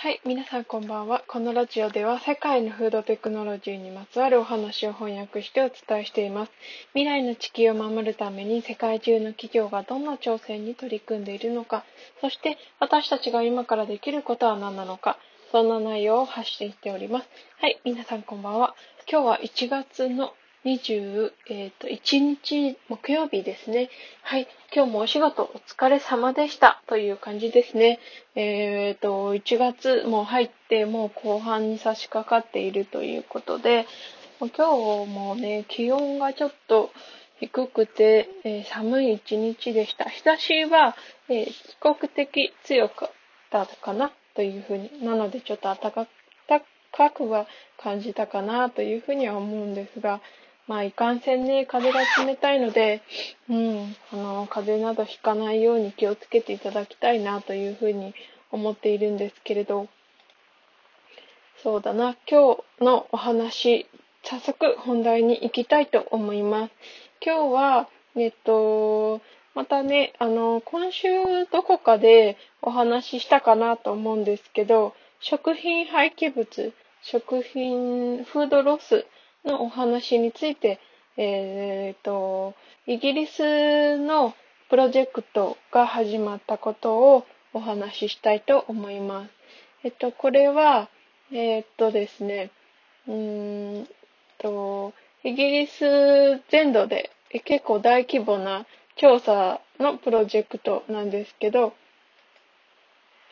はい、皆さんこんばんは。このラジオでは世界のフードテクノロジーにまつわるお話を翻訳してお伝えしています。未来の地球を守るために世界中の企業がどんな挑戦に取り組んでいるのか、そして私たちが今からできることは何なのか、そんな内容を発信しております。はい、皆さんこんばんは。今日は1月の21、えー、日木曜日ですね。はい。今日もお仕事お疲れ様でしたという感じですね。えっ、ー、と、1月も入ってもう後半に差し掛かっているということで、今日もね、気温がちょっと低くて、えー、寒い一日でした。日差しは、えー、比較的強かったかなというふうに、なのでちょっと暖かくは感じたかなというふうには思うんですが、まあ、いかんせんね、風が冷たいので、うん、あの、風邪などひかないように気をつけていただきたいなというふうに思っているんですけれど、そうだな、今日のお話、早速本題に行きたいと思います。今日は、えっと、またね、あの、今週どこかでお話ししたかなと思うんですけど、食品廃棄物、食品、フードロスのお話について、えっ、ー、と、イギリスのプロジェクトが始まったことをお話ししたいと思います。えっと、これは、えっとですね、うんと、イギリス全土で結構大規模な調査のプロジェクトなんですけど、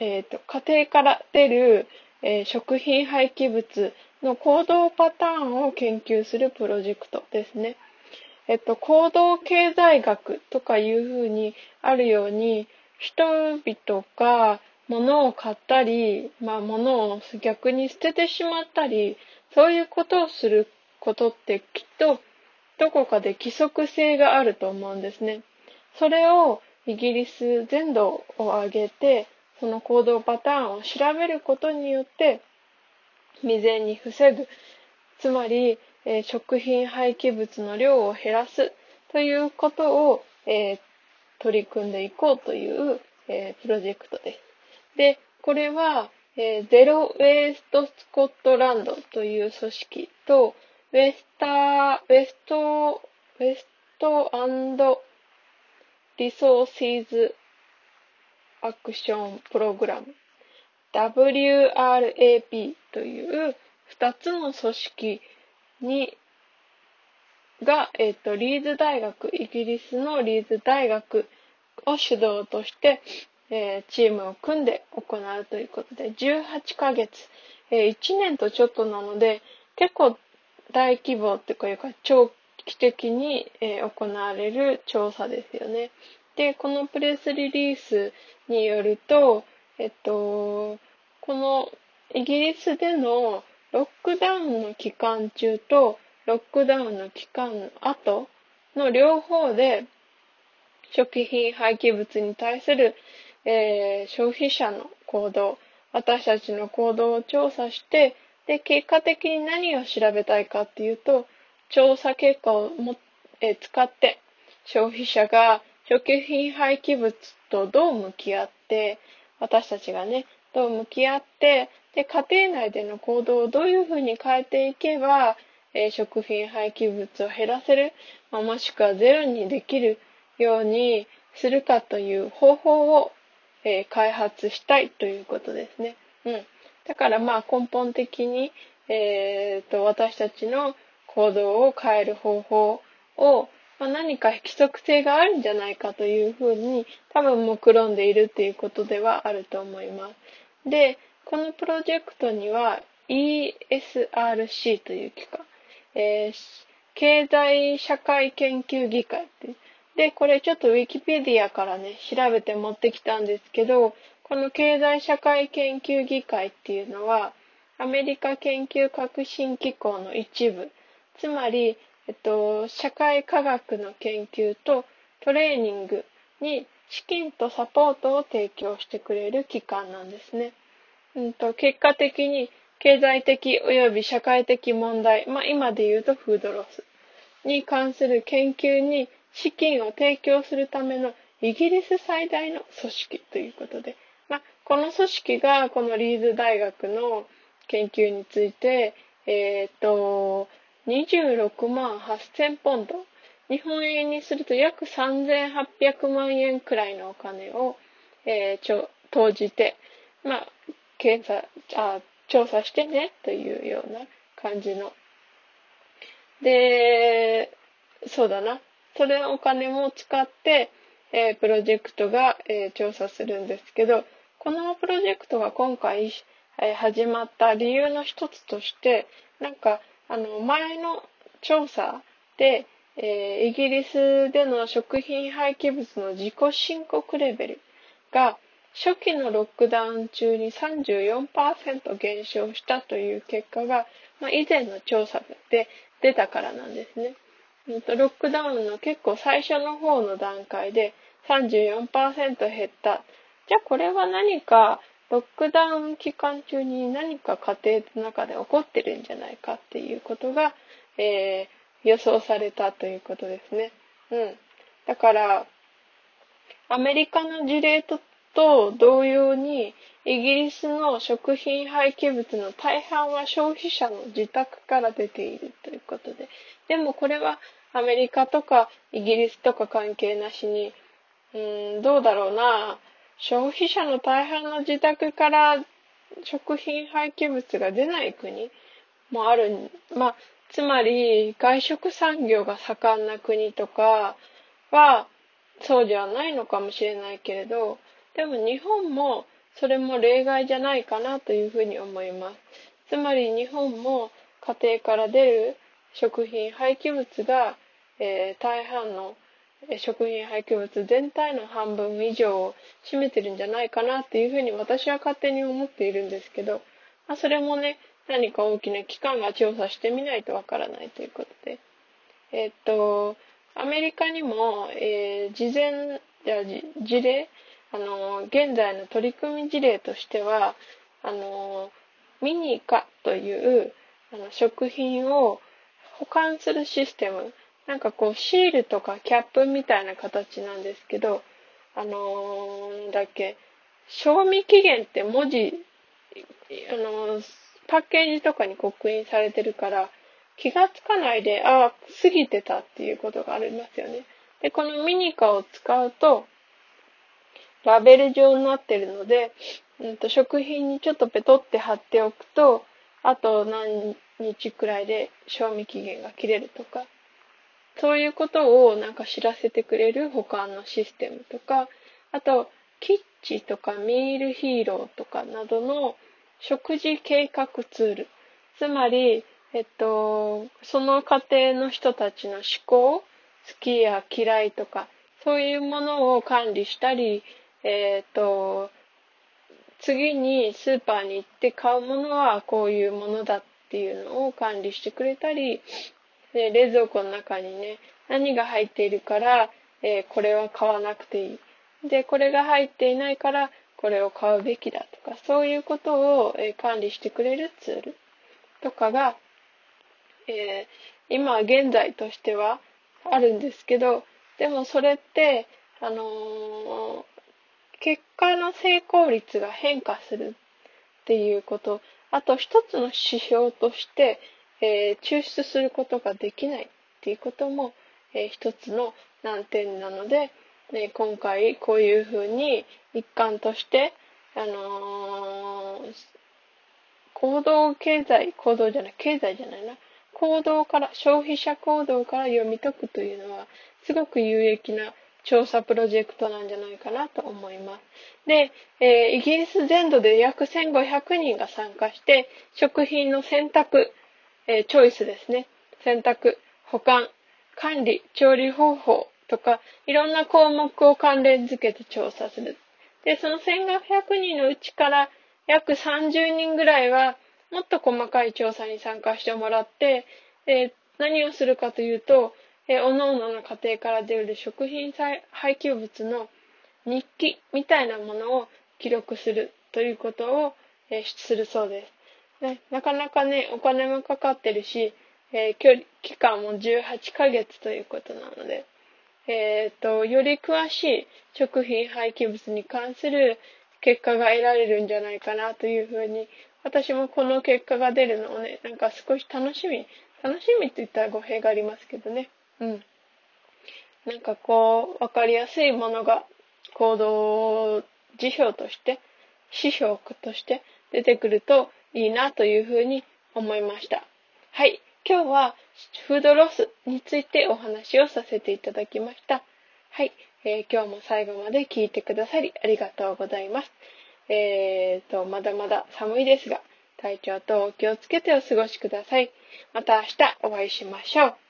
えっと、家庭から出る、えー、食品廃棄物の行動パターンを研究するプロジェクトですね。えっと、行動経済学とかいうふうにあるように、人々が物を買ったり、まあ物を逆に捨ててしまったり、そういうことをすることってきっとどこかで規則性があると思うんですね。それをイギリス全土を挙げて、その行動パターンを調べることによって、未然に防ぐ。つまり、えー、食品廃棄物の量を減らすということを、えー、取り組んでいこうという、えー、プロジェクトです。で、これは、えゼロウェイストスコットランドという組織と、ウェスター、ウェスト、ウェストリソーシーズアクションプログラム WRAP という2つの組織にが、えっ、ー、と、リーズ大学、イギリスのリーズ大学を主導として、えー、チームを組んで行うということで、18ヶ月、えー、1年とちょっとなので、結構大規模っていうか、長期的に、えー、行われる調査ですよね。で、このプレスリリースによると、えっと、このイギリスでのロックダウンの期間中とロックダウンの期間の後の両方で食品廃棄物に対する、えー、消費者の行動、私たちの行動を調査して、で、結果的に何を調べたいかっていうと、調査結果をも、えー、使って消費者が食品廃棄物とどう向き合って、私たちがね、と向き合って、で、家庭内での行動をどういうふうに変えていけば、えー、食品廃棄物を減らせる、まあ、もしくはゼロにできるようにするかという方法を、えー、開発したいということですね。うん。だからまあ根本的に、えー、と、私たちの行動を変える方法を、まあ、何か規則性があるんじゃないかというふうに多分目論んでいるっていうことではあると思います。で、このプロジェクトには ESRC という機関、えー、経済社会研究議会ってで、これちょっとウィキペディアからね、調べて持ってきたんですけど、この経済社会研究議会っていうのは、アメリカ研究革新機構の一部、つまり、えっと、社会科学の研究とトレーニングに資金とサポートを提供してくれる機関なんですね。うんと、結果的に経済的及び社会的問題、まあ今で言うとフードロスに関する研究に資金を提供するためのイギリス最大の組織ということで、まあこの組織がこのリーズ大学の研究について、え、ー、と、26万8000ポンド。日本円にすると約3800万円くらいのお金を、えー、ちょ投じて、まあ、検査、あ、調査してね、というような感じの。で、そうだな。それのお金も使って、えー、プロジェクトが、えー、調査するんですけど、このプロジェクトが今回、始まった理由の一つとして、なんか、あの、前の調査で、えー、イギリスでの食品廃棄物の自己申告レベルが初期のロックダウン中に34%減少したという結果が、まあ、以前の調査で出たからなんですね。ロックダウンの結構最初の方の段階で34%減った。じゃあこれは何かロックダウン期間中に何か家庭の中で起こってるんじゃないかっていうことが、え、予想されたということですね。うん。だから、アメリカの事例とと同様に、イギリスの食品廃棄物の大半は消費者の自宅から出ているということで。でもこれはアメリカとかイギリスとか関係なしに、うん、どうだろうな。消費者の大半の自宅から食品廃棄物が出ない国もある。まあ、つまり外食産業が盛んな国とかはそうではないのかもしれないけれど、でも日本もそれも例外じゃないかなというふうに思います。つまり日本も家庭から出る食品廃棄物が、えー、大半の食品廃棄物全体の半分以上を占めてるんじゃないかなっていうふうに私は勝手に思っているんですけど、まあ、それもね、何か大きな機関が調査してみないとわからないということで。え、っと、アメリカにも、えー、事前、事例、あの、現在の取り組み事例としては、あの、ミニカというあの食品を保管するシステムなんかこうシールとかキャップみたいな形なんですけど、あのー、だっけ、賞味期限って文字、あのー、パッケージとかに刻印されてるから、気がつかないで、ああ、過ぎてたっていうことがありますよね。で、このミニカを使うと、ラベル状になってるので、うんと、食品にちょっとペトって貼っておくと、あと何日くらいで賞味期限が切れるとか、そういうことをなんか知らせてくれる保管のシステムとか、あと、キッチとかミールヒーローとかなどの食事計画ツール。つまり、えっと、その家庭の人たちの思考、好きや嫌いとか、そういうものを管理したり、えっと、次にスーパーに行って買うものはこういうものだっていうのを管理してくれたり、で、冷蔵庫の中にね、何が入っているから、えー、これは買わなくていい。で、これが入っていないから、これを買うべきだとか、そういうことを、え、管理してくれるツールとかが、えー、今現在としてはあるんですけど、でもそれって、あのー、結果の成功率が変化するっていうこと、あと一つの指標として、えー、抽出することができないっていうことも、えー、一つの難点なので、ね、今回こういうふうに一環として、あのー、行動経済、行動じゃない、経済じゃないな、行動から、消費者行動から読み解くというのは、すごく有益な調査プロジェクトなんじゃないかなと思います。で、えー、イギリス全土で約1500人が参加して、食品の選択、えー、チョイスですね。選択、保管、管理、調理方法とか、いろんな項目を関連づけて調査する。で、その1500人のうちから約30人ぐらいは、もっと細かい調査に参加してもらって、え、何をするかというと、えー、各々の家庭から出る食品廃棄物の日記みたいなものを記録するということを、えー、するそうです。ね、なかなかね、お金もかかってるし、えー、距離、期間も18ヶ月ということなので、えっ、ー、と、より詳しい食品廃棄物に関する結果が得られるんじゃないかなというふうに、私もこの結果が出るのをね、なんか少し楽しみ、楽しみって言ったら語弊がありますけどね。うん。なんかこう、わかりやすいものが行動辞表として、指標として出てくるといいなというふうに思いました。はい。今日はフードロスについてお話をさせていただきました。はい。えー、今日も最後まで聞いてくださりありがとうございます。えーと、まだまだ寒いですが、体調とお気をつけてお過ごしください。また明日お会いしましょう。